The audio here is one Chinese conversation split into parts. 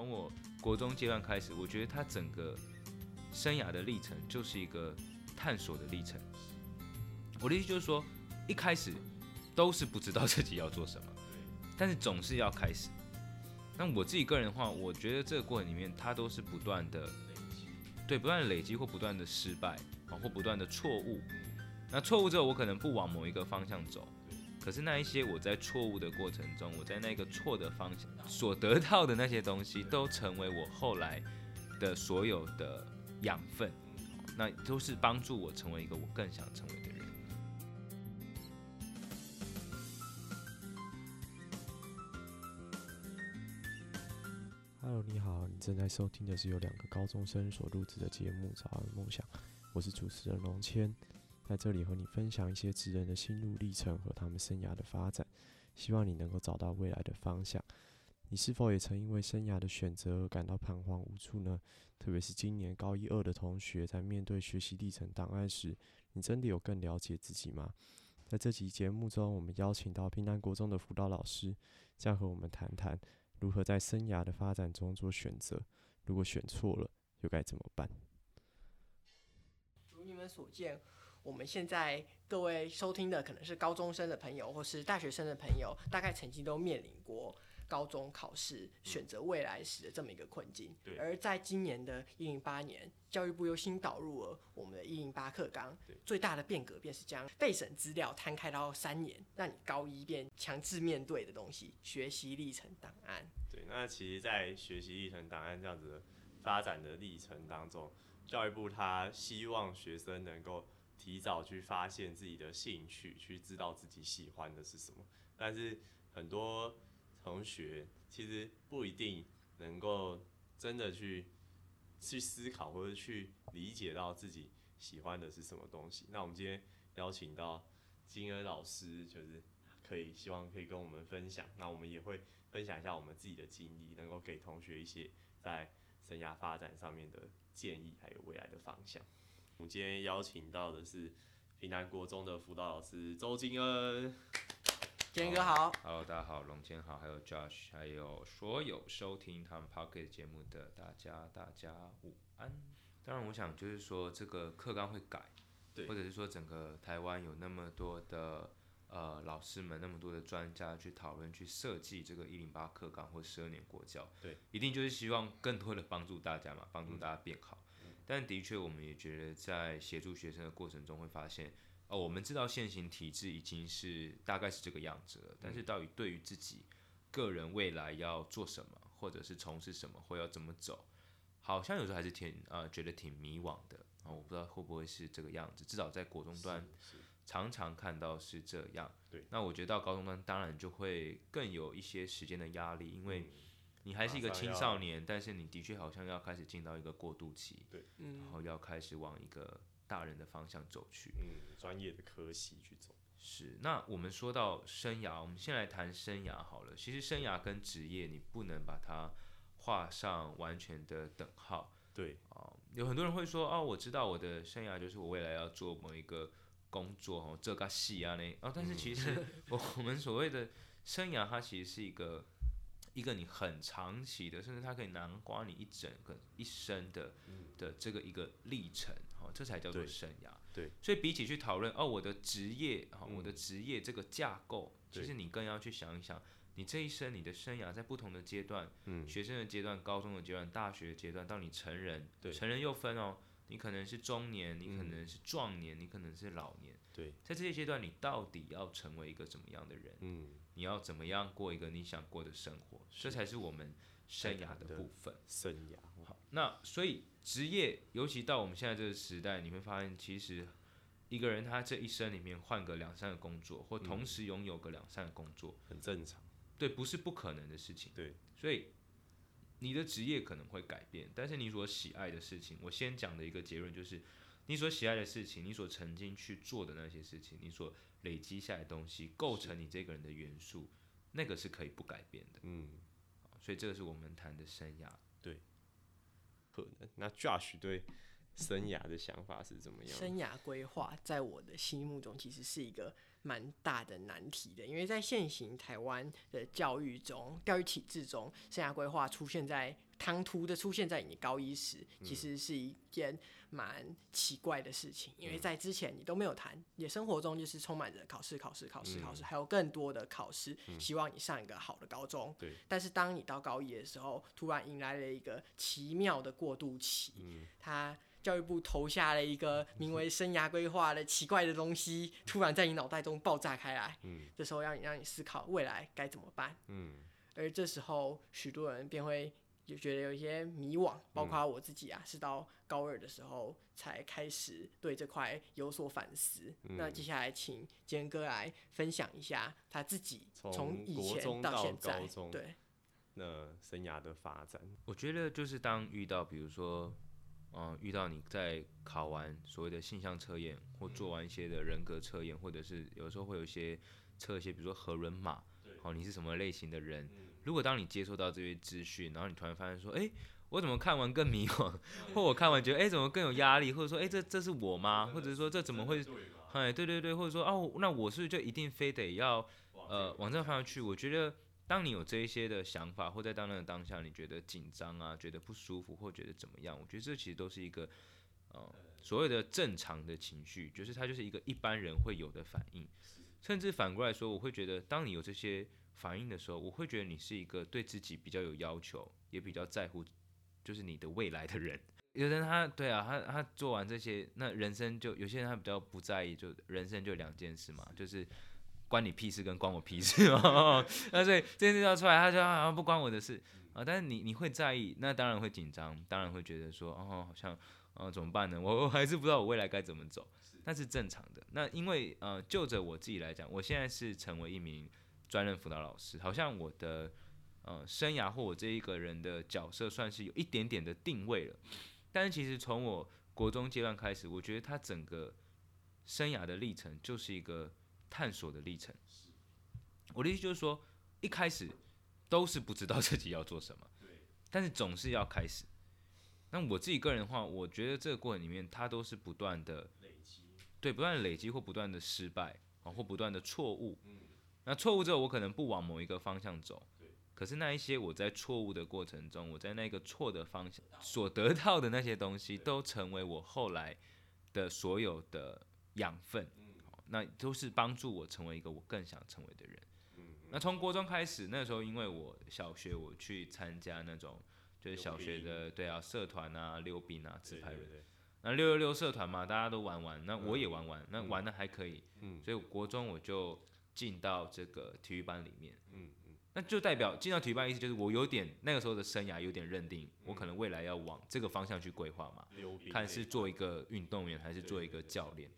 从我国中阶段开始，我觉得他整个生涯的历程就是一个探索的历程。我的意思就是说，一开始都是不知道自己要做什么，但是总是要开始。那我自己个人的话，我觉得这个过程里面，他都是不断的对，不断的累积或不断的失败啊，或不断的错误。那错误之后，我可能不往某一个方向走。可是那一些我在错误的过程中，我在那个错的方向所得到的那些东西，都成为我后来的所有的养分，那都是帮助我成为一个我更想成为的人。Hello，你好，你正在收听的是由两个高中生所录制的节目《早安梦想》，我是主持人龙谦。在这里和你分享一些职人的心路历程和他们生涯的发展，希望你能够找到未来的方向。你是否也曾因为生涯的选择而感到彷徨无助呢？特别是今年高一二的同学，在面对学习历程档案时，你真的有更了解自己吗？在这期节目中，我们邀请到平南国中的辅导老师，将和我们谈谈如何在生涯的发展中做选择。如果选错了，又该怎么办？如你们所见。我们现在各位收听的可能是高中生的朋友，或是大学生的朋友，大概曾经都面临过高中考试选择未来时的这么一个困境。对。而在今年的一零八年，教育部又新导入了我们的一零八课纲，最大的变革便是将备审资料摊开到三年，让你高一便强制面对的东西——学习历程档案。对。那其实，在学习历程档案这样子的发展的历程当中，教育部他希望学生能够。提早去发现自己的兴趣，去知道自己喜欢的是什么。但是很多同学其实不一定能够真的去去思考或者去理解到自己喜欢的是什么东西。那我们今天邀请到金恩老师，就是可以希望可以跟我们分享。那我们也会分享一下我们自己的经历，能够给同学一些在生涯发展上面的建议，还有未来的方向。我们今天邀请到的是平南国中的辅导老师周金恩，金恩哥好，Hello，大家好，龙坚好，还有 Josh，还有所有收听他们 Pocket 节目的大家，大家午安。当然，我想就是说这个课纲会改，对，或者是说整个台湾有那么多的呃老师们，那么多的专家去讨论、去设计这个一零八课纲或十二年国教，对，一定就是希望更多的帮助大家嘛，帮助大家变好。但的确，我们也觉得在协助学生的过程中，会发现，哦，我们知道现行体制已经是大概是这个样子了。但是，到底对于自己个人未来要做什么，或者是从事什么，或要怎么走，好像有时候还是挺呃觉得挺迷惘的啊。我不知道会不会是这个样子。至少在国中端，常常看到是这样。对。那我觉得到高中端，当然就会更有一些时间的压力，因为。你还是一个青少年，但是你的确好像要开始进到一个过渡期，对，然后要开始往一个大人的方向走去，嗯，专业的科系去走。是，那我们说到生涯，我们先来谈生涯好了。其实生涯跟职业，你不能把它画上完全的等号。对，啊，有很多人会说，哦，我知道我的生涯就是我未来要做某一个工作，哦，这个戏啊那，哦，但是其实我 我们所谓的生涯，它其实是一个。一个你很长期的，甚至它可以囊括你一整个一生的的这个一个历程，哦，这才叫做生涯。对，所以比起去讨论哦，我的职业，哈，我的职业这个架构，其实你更要去想一想，你这一生你的生涯在不同的阶段，嗯，学生的阶段、高中的阶段、大学阶段，到你成人，对，成人又分哦。你可能是中年，你可能是壮年，你可能是老年。对，在这些阶段，你到底要成为一个怎么样的人？嗯，你要怎么样过一个你想过的生活？这才是我们生涯的部分。生涯好，那所以职业，尤其到我们现在这个时代，你会发现，其实一个人他这一生里面换个两三个工作，或同时拥有个两三个工作，很正常。对，不是不可能的事情。对，所以。你的职业可能会改变，但是你所喜爱的事情，我先讲的一个结论就是，你所喜爱的事情，你所曾经去做的那些事情，你所累积下来的东西，构成你这个人的元素，那个是可以不改变的。嗯，所以这个是我们谈的生涯。对，可能。那 Josh 对生涯的想法是怎么样？生涯规划在我的心目中其实是一个蛮大的难题的，因为在现行台湾的教育中、教育体制中，生涯规划出现在唐突的出现在你高一时，其实是一件蛮奇怪的事情，因为在之前你都没有谈，你的生活中就是充满着考试、考试、考试、考试，还有更多的考试，希望你上一个好的高中。对。但是当你到高一的时候，突然迎来了一个奇妙的过渡期，它。教育部投下了一个名为“生涯规划”的奇怪的东西，突然在你脑袋中爆炸开来。嗯，这时候让你让你思考未来该怎么办。嗯，而这时候许多人便会就觉得有一些迷惘，包括我自己啊，是到高二的时候才开始对这块有所反思。那接下来请坚哥来分享一下他自己从以前到现在对那生涯的发展。我觉得就是当遇到比如说。嗯，遇到你在考完所谓的性向测验，或做完一些的人格测验，或者是有时候会有一些测一些，比如说核人码，好，你是什么类型的人？如果当你接收到这些资讯，然后你突然发现说，哎，我怎么看完更迷惘，或我看完觉得，哎，怎么更有压力，或者说，哎，这这是我吗？或者说这怎么会？哎，对对对，或者说，哦，那我是不是就一定非得要呃往这个方向去？我觉得。当你有这一些的想法，或在当那个当下，你觉得紧张啊，觉得不舒服，或觉得怎么样？我觉得这其实都是一个，呃，所谓的正常的情绪，就是它就是一个一般人会有的反应。甚至反过来说，我会觉得，当你有这些反应的时候，我会觉得你是一个对自己比较有要求，也比较在乎，就是你的未来的人。有的人他对啊，他他做完这些，那人生就有些人他比较不在意，就人生就两件事嘛，就是。关你屁事跟关我屁事哦，那所以这件事要出来，他就好像不关我的事啊。但是你你会在意，那当然会紧张，当然会觉得说哦，好像呃怎么办呢？我 我还是不知道我未来该怎么走，那是正常的。那因为呃就着我自己来讲，我现在是成为一名专任辅导老师，好像我的呃生涯或我这一个人的角色算是有一点点的定位了。但是其实从我国中阶段开始，我觉得他整个生涯的历程就是一个。探索的历程，我的意思就是说，一开始都是不知道自己要做什么，但是总是要开始。那我自己个人的话，我觉得这个过程里面，它都是不断的累积，对，不断的累积或不断的失败啊，或不断的错误。那错误之后，我可能不往某一个方向走，可是那一些我在错误的过程中，我在那个错的方向所得到的那些东西，都成为我后来的所有的养分。那都是帮助我成为一个我更想成为的人。那从国中开始，那时候因为我小学我去参加那种就是小学的对啊社团啊溜冰啊自拍人，那六六六社团嘛，大家都玩玩，那我也玩玩，那玩的还可以。嗯，所以国中我就进到这个体育班里面。嗯嗯，那就代表进到体育班意思就是我有点那个时候的生涯有点认定，我可能未来要往这个方向去规划嘛，看是做一个运动员还是做一个教练。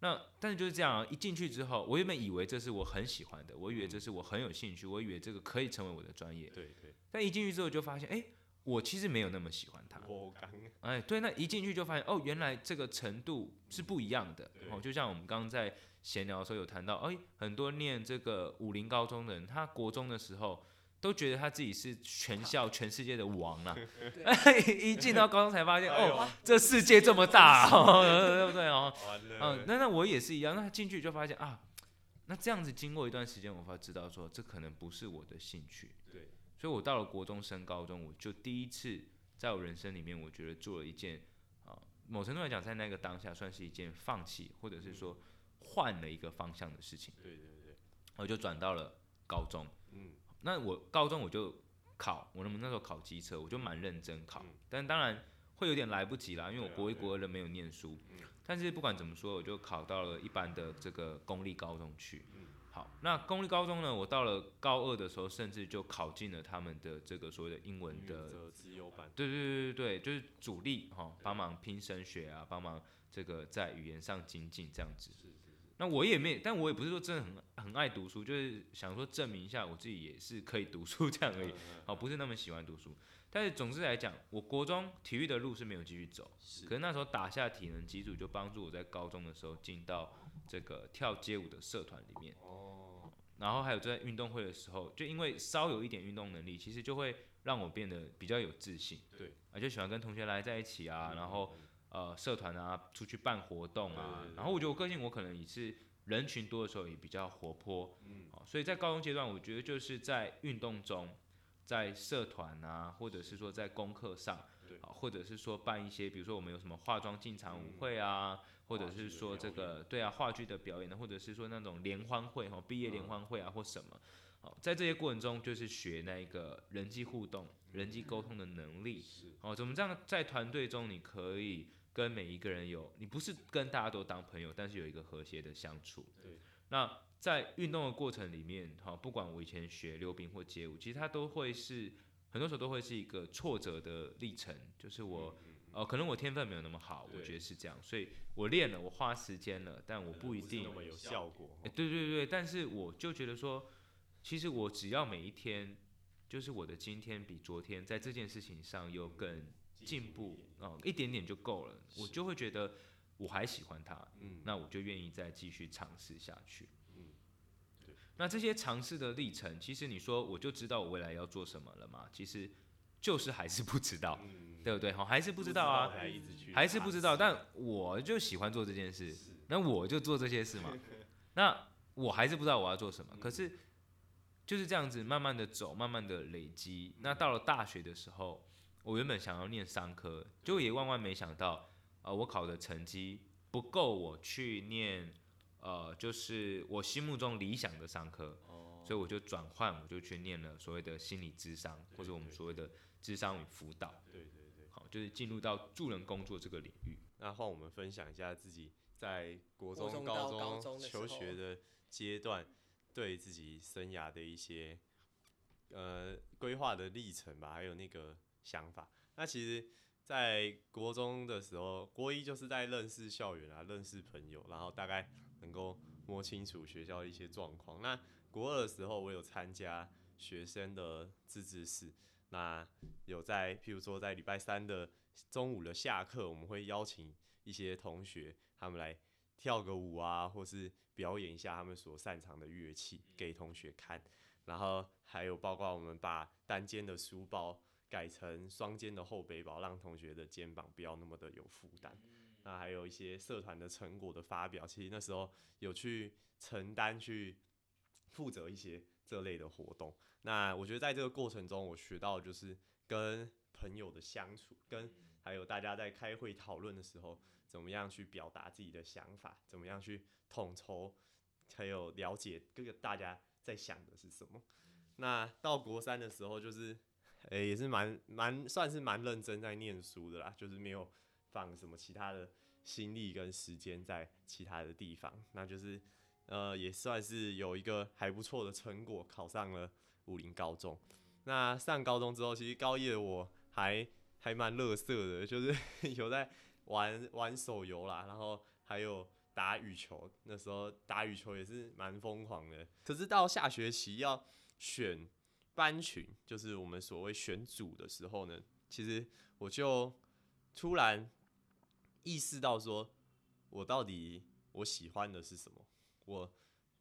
那但是就是这样啊！一进去之后，我原本以为这是我很喜欢的，我以为这是我很有兴趣，我以为这个可以成为我的专业。对对。但一进去之后就发现，哎，我其实没有那么喜欢它。我刚。哎，对，那一进去就发现，哦，原来这个程度是不一样的。哦，就像我们刚刚在闲聊的时候有谈到，哎，很多念这个武林高中的人，他国中的时候。都觉得他自己是全校全世界的王啊！一进到高中才发现，哦，这世界这么大，对不对哦？嗯，那那我也是一样。那进去就发现啊，那这样子经过一段时间，我才知道说，这可能不是我的兴趣。对，所以我到了国中升高中，我就第一次在我人生里面，我觉得做了一件啊，某程度来讲，在那个当下算是一件放弃，或者是说换了一个方向的事情。对对对，我就转到了高中。嗯。那我高中我就考，我那那时候考机车，我就蛮认真考，但当然会有点来不及啦，因为我国一国二的没有念书。但是不管怎么说，我就考到了一般的这个公立高中去。好，那公立高中呢，我到了高二的时候，甚至就考进了他们的这个所谓的英文的自由班。对对对对对，就是主力哈，帮忙拼升学啊，帮忙这个在语言上精进这样子。那我也没，但我也不是说真的很很爱读书，就是想说证明一下我自己也是可以读书 这样而已。好，不是那么喜欢读书，但是总之来讲，我国中体育的路是没有继续走，可是那时候打下体能基础，就帮助我在高中的时候进到这个跳街舞的社团里面。哦。然后还有在运动会的时候，就因为稍有一点运动能力，其实就会让我变得比较有自信。对。啊，就喜欢跟同学来在一起啊，然后。呃社团啊，出去办活动啊然后我觉得我个性我可能也是人群多的时候也比较活泼，嗯。哦所以在高中阶段，我觉得就是在运动中，在社团啊，或者是说在功课上，对啊，或者是说办一些，比如说我们有什么化妆进场舞会啊，或者是说这个对啊话剧的表演呢，或者是说那种联欢会哈，毕业联欢会啊或什么，好，在这些过程中就是学那个人际互动、人际沟通的能力，是。哦，怎么这样在团队中你可以跟每一个人有，你不是跟大家都当朋友，但是有一个和谐的相处。对。那在运动的过程里面，哈，不管我以前学溜冰或街舞，其实它都会是很多时候都会是一个挫折的历程，就是我。呃，可能我天分没有那么好，我觉得是这样，所以我练了，我花时间了，但我不一定是那么有效果。欸对对对，但是我就觉得说，其实我只要每一天，就是我的今天比昨天在这件事情上又更进步哦、一点点就够了，我就会觉得我还喜欢它，嗯，那我就愿意再继续尝试下去。嗯对那这些尝试的历程，其实你说我就知道我未来要做什么了吗？其实就是还是不知道，嗯对不对？好，还是不知道啊，还是不知道，但我就喜欢做这件事，那我就做这些事嘛。那我还是不知道我要做什么，可是就是这样子慢慢的走，慢慢的累积。那到了大学的时候，我原本想要念商科，结果也万万没想到，呃，我考的成绩不够我去念，呃，就是我心目中理想的商科，哦，所以我就转换，我就去念了所谓的心理智商，或者我们所谓的智商与辅导，对对对。好，就是进入到助人工作这个领域。那换我们分享一下自己在国中、高高中的求学的阶段，对自己生涯的一些呃规划的历程吧，还有那个想法。那其实，在国中的时候，国一就是在认识校园啊，认识朋友，然后大概能够摸清楚学校的一些状况。那国二的时候，我有参加学生的自治室，那有在譬如说在礼拜三的中午的下课，我们会邀请一些同学他们来跳个舞啊，或是表演一下他们所擅长的乐器给同学看。然后还有包括我们把单肩的书包改成双肩的后背包，让同学的肩膀不要那么的有负担。那还有一些社团的成果的发表，其实那时候有去承担去负责一些这类的活动。那我觉得在这个过程中，我学到就是跟朋友的相处，跟还有大家在开会讨论的时候，怎么样去表达自己的想法，怎么样去统筹，还有了解各个大家在想的是什么。那到国三的时候，就是，诶、也是蛮蛮算是蛮认真在念书的啦，就是没有放什么其他的心力跟时间在其他的地方，那就是，呃，也算是有一个还不错的成果，考上了武林高中。那上高中之后，其实高一的我还还蛮乐色的，就是 有在玩玩手游啦，然后还有打羽球。那时候打羽球也是蛮疯狂的。可是到下学期要选班群，就是我们所谓选组的时候呢，其实我就突然意识到说，我到底我喜欢的是什么？我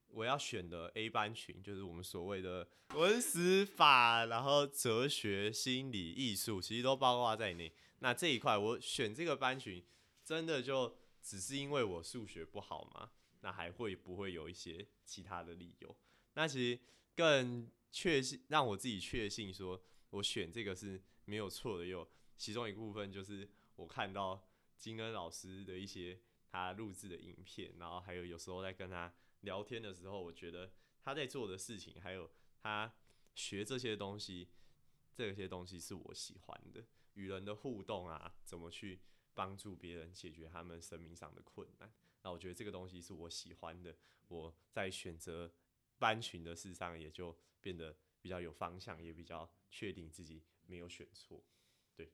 我要选的 A 班群，就是我们所谓的文史法，然后哲学、心理、艺术，其实都包括在内。那这一块我选这个班群，真的就只是因为我数学不好吗？那还会不会有一些其他的理由？那其实更确信让我自己确信说，我选这个是没有错的。有其中一部分就是我看到金恩老师的一些他录制的影片，然后还有有时候在跟他聊天的时候，我觉得他在做的事情，还有他学这些东西，这些东西是我喜欢的。与人的互动啊，怎么去帮助别人解决他们生命上的困难，那我觉得这个东西是我喜欢的。我在选择班群的事上，也就变得比较有方向，也比较确定自己没有选错。对，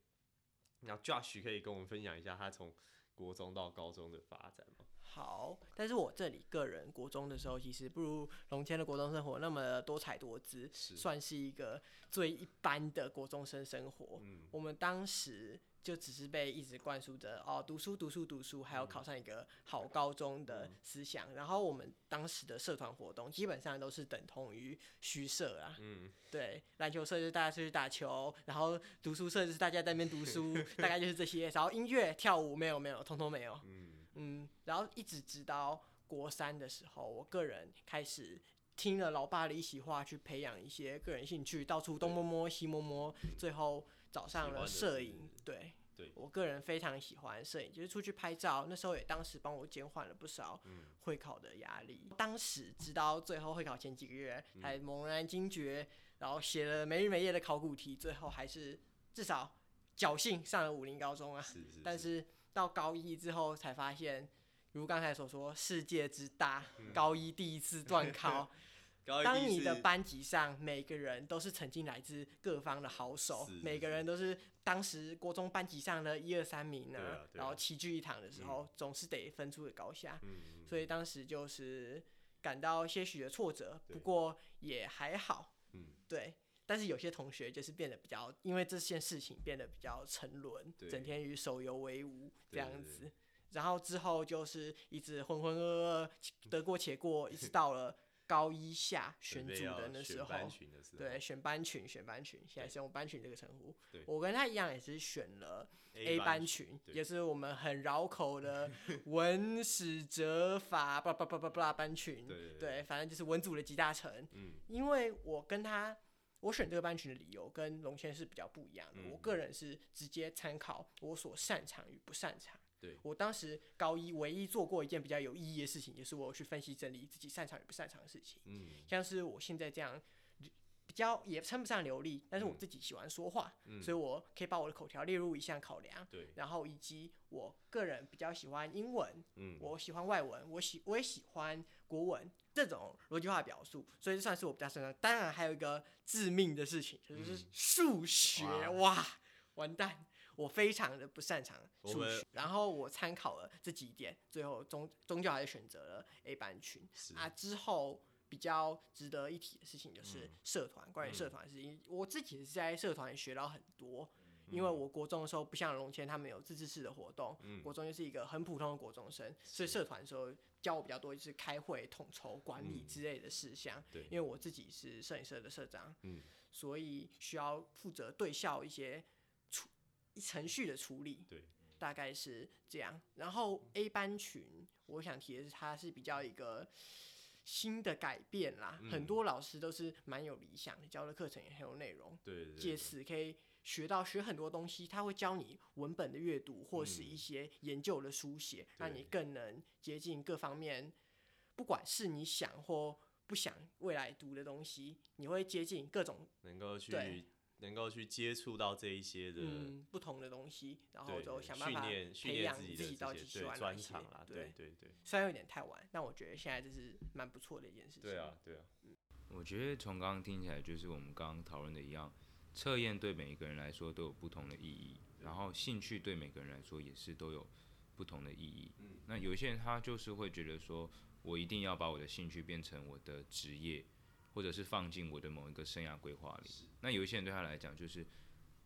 那 Josh 可以跟我们分享一下他从国中到高中的发展吗？好，但是我这里个人国中的时候，其实不如龙谦的国中生活那么多彩多姿，是算是一个最一般的国中生生活。嗯，我们当时就只是被一直灌输着哦，读书读书读书，还有考上一个好高中的思想。然后我们当时的社团活动基本上都是等同于虚设啊，嗯，对，篮球社就是大家出去打球，然后读书社就是大家在那边读书，大概就是这些。然后音乐跳舞没有没有，通通没有。嗯，嗯，然后一直直到国三的时候，我个人开始听了老爸的一席话，去培养一些个人兴趣，到处东摸摸西摸摸，最后找上了摄影。对，对我个人非常喜欢摄影，就是出去拍照。那时候也当时帮我减缓了不少会考的压力。当时直到最后会考前几个月，才猛然惊觉，然后写了没日没夜的考古题，最后还是至少侥幸上了武林高中啊。是是，但是到高一之后才发现，如刚才所说，世界之大，嗯高一第一次断考。当你的班级上每个人都是曾经来自各方的好手，每个人都是当时国中班级上的一二三名呢啊对啊然后齐聚一堂的时候，总是得分出个高下。所以当时就是感到些许的挫折，不过也还好。嗯，对。但是有些同学就是变得比较，因为这件事情变得比较沉沦，整天与手游为伍这样子。然后之后就是一直浑浑噩噩，得过且过，一直 到了高一下选组的那时候，对，选班群，选班群，现在是用班群这个称呼。我跟他一样，也是选了 A 班班群，也是我们很绕口的文史哲法巴拉巴拉巴拉巴拉班群。对反正就是文组的集大成。嗯，因为我跟他，我选这个班群的理由跟龙谦是比较不一样的。嗯我个人是直接参考我所擅长与不擅长。对我当时高一唯一做过一件比较有意义的事情，就是我去分析整理自己擅长与不擅长的事情。嗯，像是我现在这样，比较也称不上流利，但是我自己喜欢说话，嗯所以我可以把我的口条列入一项考量。对，然后以及我个人比较喜欢英文，嗯，我喜欢外文，我喜我也喜欢国文这种逻辑化表述，所以这算是我比较擅长。当然还有一个致命的事情，就是数学，哇哇，完蛋！我非常的不擅长我们数学，然后我参考了这几点，最后终终究还是选择了 A 班群啊。之后比较值得一提的事情就是嗯社团，关于社团的事情，我自己是在社团学到很多。嗯因为我国中的时候不像龙谦他们有自治式的活动，嗯国中就是一个很普通的国中生，所以社团的时候教我比较多，就是开会、统筹、管理嗯之类的事项。对因为我自己是摄影社的社长，嗯所以需要负责对校一些处程序的处理。对，大概是这样。然后 A 班群，我想提的是，它是比较一个新的改变啦。嗯很多老师都是蛮有理想的，教的课程也很有内容。对对对，借此可以学到学很多东西，他会教你文本的阅读，或是嗯一些研究的书写，让你更能接近各方面，不管是你想或不想未来读的东西，你会接近各种能够去对能够去接触到这一些的，嗯不同的东西，然后，就想办法训练训培养自己自己到底喜的这些专长啦，对对，对对，虽然有点太晚，但我觉得现在这是蛮不错的一件事情。对啊对啊，我觉得从刚刚听起来，就是我们刚刚讨论的一样，测验对每一个人来说都有不同的意义，然后兴趣对每个人来说也是都有不同的意义。嗯那有一些人他就是会觉得说，我一定要把我的兴趣变成我的职业，或者是放进我的某一个生涯规划里。那有一些人对他来讲就是，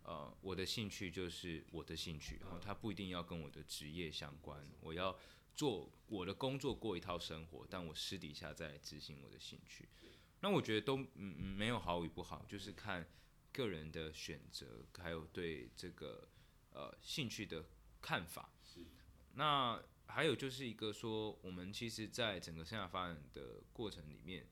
呃，我的兴趣就是我的兴趣，然后他不一定要跟我的职业相关，我要做我的工作过一套生活，但我私底下再来执行我的兴趣。那我觉得都嗯嗯没有好与不好，就是看个人的选择，还有对这个呃兴趣的看法。那还有就是一个说，我们其实在整个生涯发展的过程里面，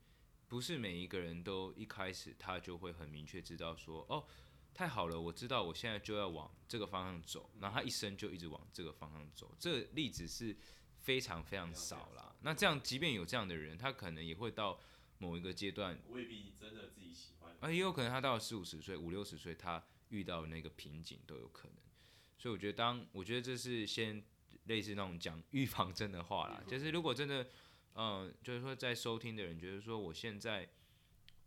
不是每一个人都一开始他就会很明确知道说，哦，太好了，我知道我现在就要往这个方向走，然后他一生就一直往这个方向走。这个例子是非常非常少啦。那这样，即便有这样的人，他可能也会到某一个阶段，未必真的自己喜欢，啊，也有可能他到了四五十岁、五六十岁，他遇到那个瓶颈都有可能。所以我觉得当，我觉得这是先类似那种讲预防针的话啦，就是如果真的，嗯、就是说在收听的人觉得说我现在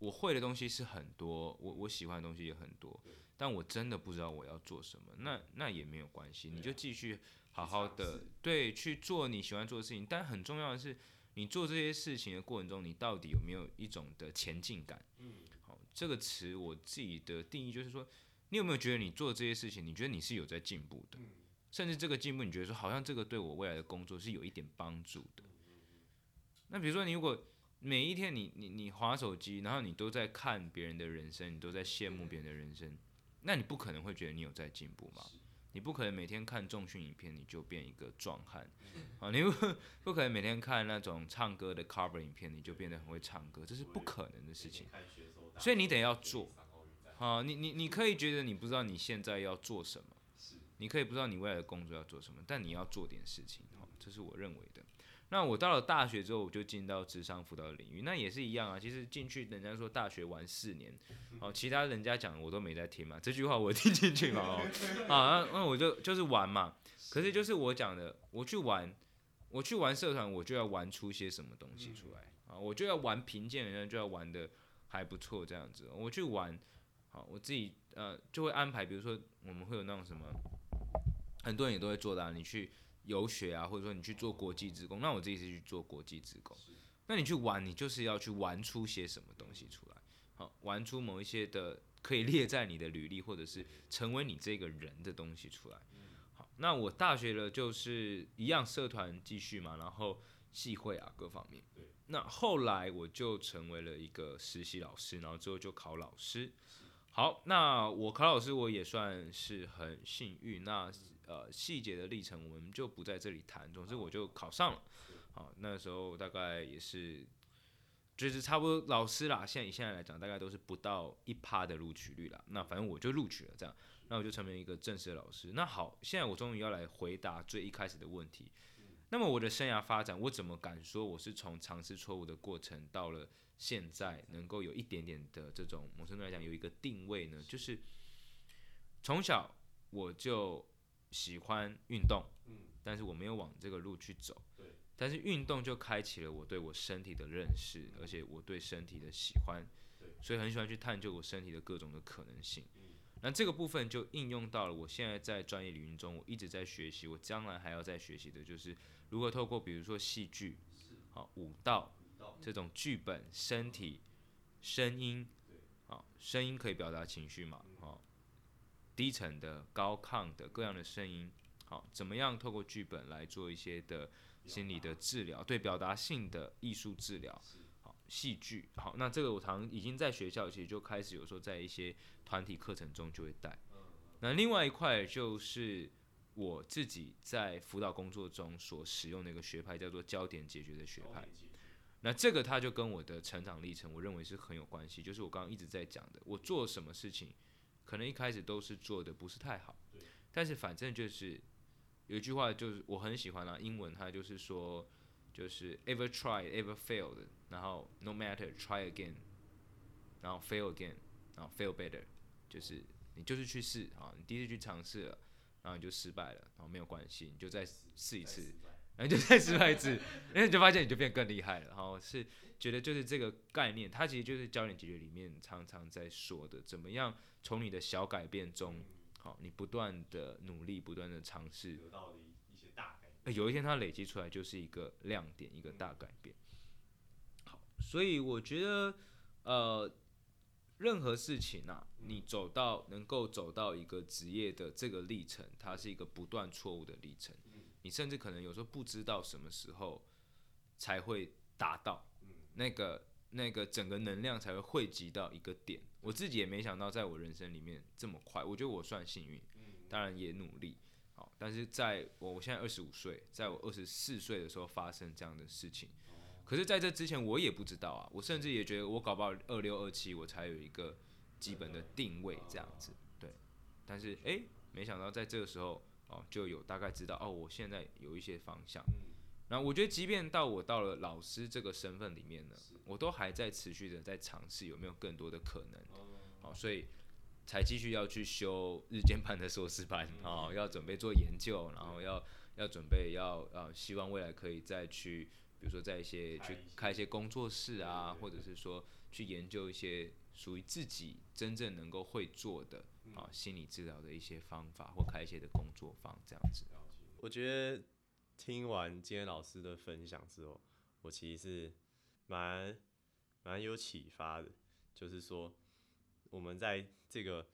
我会的东西是很多，我我喜欢的东西也很多，但我真的不知道我要做什么，那那也没有关系，你就继续好好的对去做你喜欢做的事情，但很重要的是，你做这些事情的过程中，你到底有没有一种的前进感？嗯，好，这个词我自己的定义就是说，你有没有觉得你做这些事情，你觉得你是有在进步的？甚至这个进步，你觉得说好像这个对我未来的工作是有一点帮助的。那比如说，你如果每一天你你你划手机，然后你都在看别人的人生，你都在羡慕别人的人生，那你不可能会觉得你有在进步嘛？你不可能每天看重训影片你就变一个壮汉啊！你不不可能每天看那种唱歌的 cover 影片你就变得很会唱歌，这是不可能的事情。所以你得要做啊！你你你可以觉得你不知道你现在要做什么，你可以不知道你未来的工作要做什么，但你要做点事情哈，这是我认为的。那我到了大学之后，我就进到智商辅导的领域，那也是一样啊。其实进去，人家说大学玩四年，哦，其他人家讲我都没在听嘛。这句话我 听进去嘛，哦，啊，那那我就就是玩嘛。可是就是我讲的，我去玩，我去玩社团，我就要玩出些什么东西出来啊，我就要玩贫贱人家就要玩的还不错这样子。我去玩，好，我自己呃就会安排，比如说我们会有那种什么，很多人也都会做的，你去。游学啊，或者说你去做国际职工，那我自己是去做国际职工。那你去玩，你就是要去玩出些什么东西出来，好，玩出某一些的可以列在你的履历，或者是成为你这个人的东西出来。好，那我大学了就是一样，社团继续嘛，然后系会啊各方面。那后来我就成为了一个实习老师，然后之后就考老师。好，那我考老师我也算是很幸运。那呃，细节的历程我们就不在这里谈。总之我就考上了，好，那时候大概也是，就是差不多老师啦。现在以现在来讲，大概都是不到一趴的录取率啦。那反正我就录取了，这样，那我就成为一个正式的老师。那好，现在我终于要来回答最一开始的问题。那么我的生涯发展，我怎么敢说我是从尝试错误的过程到了现在能够有一点点的这种某程度来讲有一个定位呢？就是从小我就。喜欢运动，嗯，但是我没有往这个路去走，对。但是运动就开启了我对我身体的认识，而且我对身体的喜欢，对。所以很喜欢去探究我身体的各种的可能性，嗯。那这个部分就应用到了我现在在专业领域中，我一直在学习，我将来还要再学习的就是如何透过比如说戏剧，好舞蹈这种剧本、身体、声音，好声音可以表达情绪嘛，好。低沉的、高亢的各样的声音，好，怎么样透过剧本来做一些的心理的治疗？对，表达性的艺术治疗，好，戏剧，好，那这个我常已经在学校其实就开始有时候在一些团体课程中就会带。那另外一块就是我自己在辅导工作中所使用的一个学派，叫做焦点解决的学派。那这个它就跟我的成长历程，我认为是很有关系。就是我刚刚一直在讲的，我做什么事情。可能一开始都是做的不是太好，但是反正就是有一句话就是我很喜欢啦，英文它就是说就是 ever try ever failed，然后 no matter try again，然后 fail again，然后 fail better，就是你就是去试啊，你第一次去尝试了，然后你就失败了，然后没有关系，你就再试一次，然后就再失败一次，然后你就发现你就变更厉害了，然后是觉得就是这个概念，它其实就是焦点解决里面常常在说的，怎么样。从你的小改变中，好，你不断的努力，不断的尝试，得到的一些大改变，有一天它累积出来就是一个亮点，一个大改变。好，所以我觉得，呃，任何事情啊，你走到能够走到一个职业的这个历程，它是一个不断错误的历程。你甚至可能有时候不知道什么时候才会达到那个。那个整个能量才会汇集到一个点，我自己也没想到，在我人生里面这么快，我觉得我算幸运，当然也努力，好，但是在我我现在二十五岁，在我二十四岁的时候发生这样的事情，可是在这之前我也不知道啊，我甚至也觉得我搞不好二六二七我才有一个基本的定位这样子，对，但是诶，没想到在这个时候哦就有大概知道哦，我现在有一些方向。那我觉得，即便到我到了老师这个身份里面呢，我都还在持续的在尝试有没有更多的可能，好，所以才继续要去修日间班的硕士班啊，要准备做研究，然后要要准备要呃，希望未来可以再去，比如说在一些去开一些工作室啊，或者是说去研究一些属于自己真正能够会做的啊心理治疗的一些方法，或开一些的工作坊这样子。我觉得。听完今天老师的分享之后，我其实是蛮蛮有启发的。就是说，我们在这个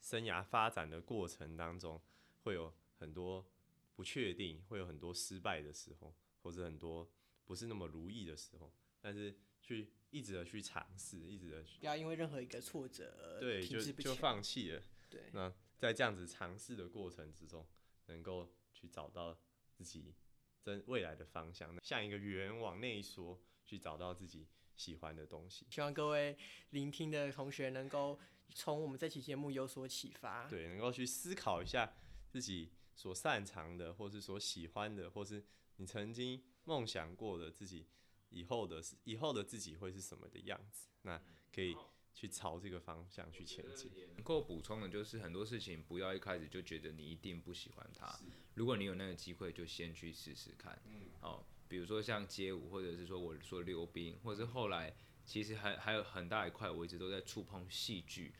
生涯发展的过程当中，会有很多不确定，会有很多失败的时候，或者很多不是那么如意的时候，但是去一直的去尝试，一直的去不要因为任何一个挫折而对，就就。放弃了。对，那在这样子尝试的过程之中，能够去找到自己真未来的方向，像一个圆往内缩，去找到自己喜欢的东西。希望各位聆听的同学能够从我们这期节目有所启发。对，能够去思考一下自己所擅长的，或是所喜欢的，或是你曾经梦想过的自己以后的以后的自己会是什么的样子，那可以去朝这个方向去前进。能够补充的就是很多事情不要一开始就觉得你一定不喜欢它，如果你有那个机会，就先去试试看。哦，比如说像街舞，或者是说我说溜冰，或者是后来其实还还有很大一块，我一直都在触碰戏剧，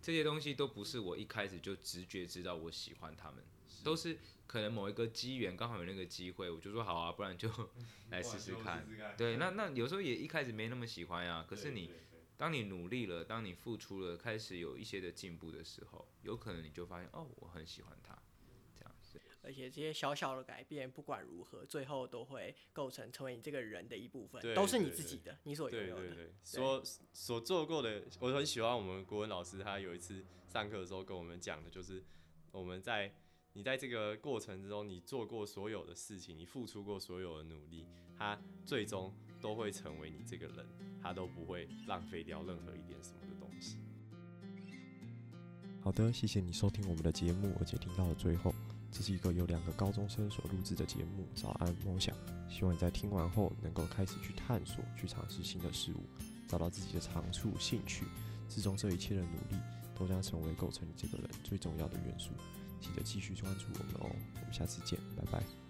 这些东西都不是我一开始就直觉知道我喜欢他们，都是可能某一个机缘刚好有那个机会，我就说好啊，不然就 来试试看。对，那那有时候也一开始没那么喜欢呀，可是你当你努力了，当你付出了，开始有一些的进步的时候，有可能你就发现哦，我很喜欢它，这样子。而且这些小小的改变，不管如何，最后都会构成成为你这个人的一部分，对都是你自己的，你所拥有的。对对对，所所做过的，我很喜欢我们国文老师，他有一次上课的时候跟我们讲的，就是我们在你在这个过程之中，你做过所有的事情，你付出过所有的努力，他最终都会成为你这个人，他都不会浪费掉任何一点什么的东西。好的，谢谢你收听我们的节目，而且听到了最后。这是一个由两个高中生所录制的节目《早安梦想》，希望你在听完后能够开始去探索、去尝试新的事物，找到自己的长处、兴趣，之中这一切的努力都将成为构成你这个人最重要的元素。记得继续关注我们哦，我们下次见，拜拜。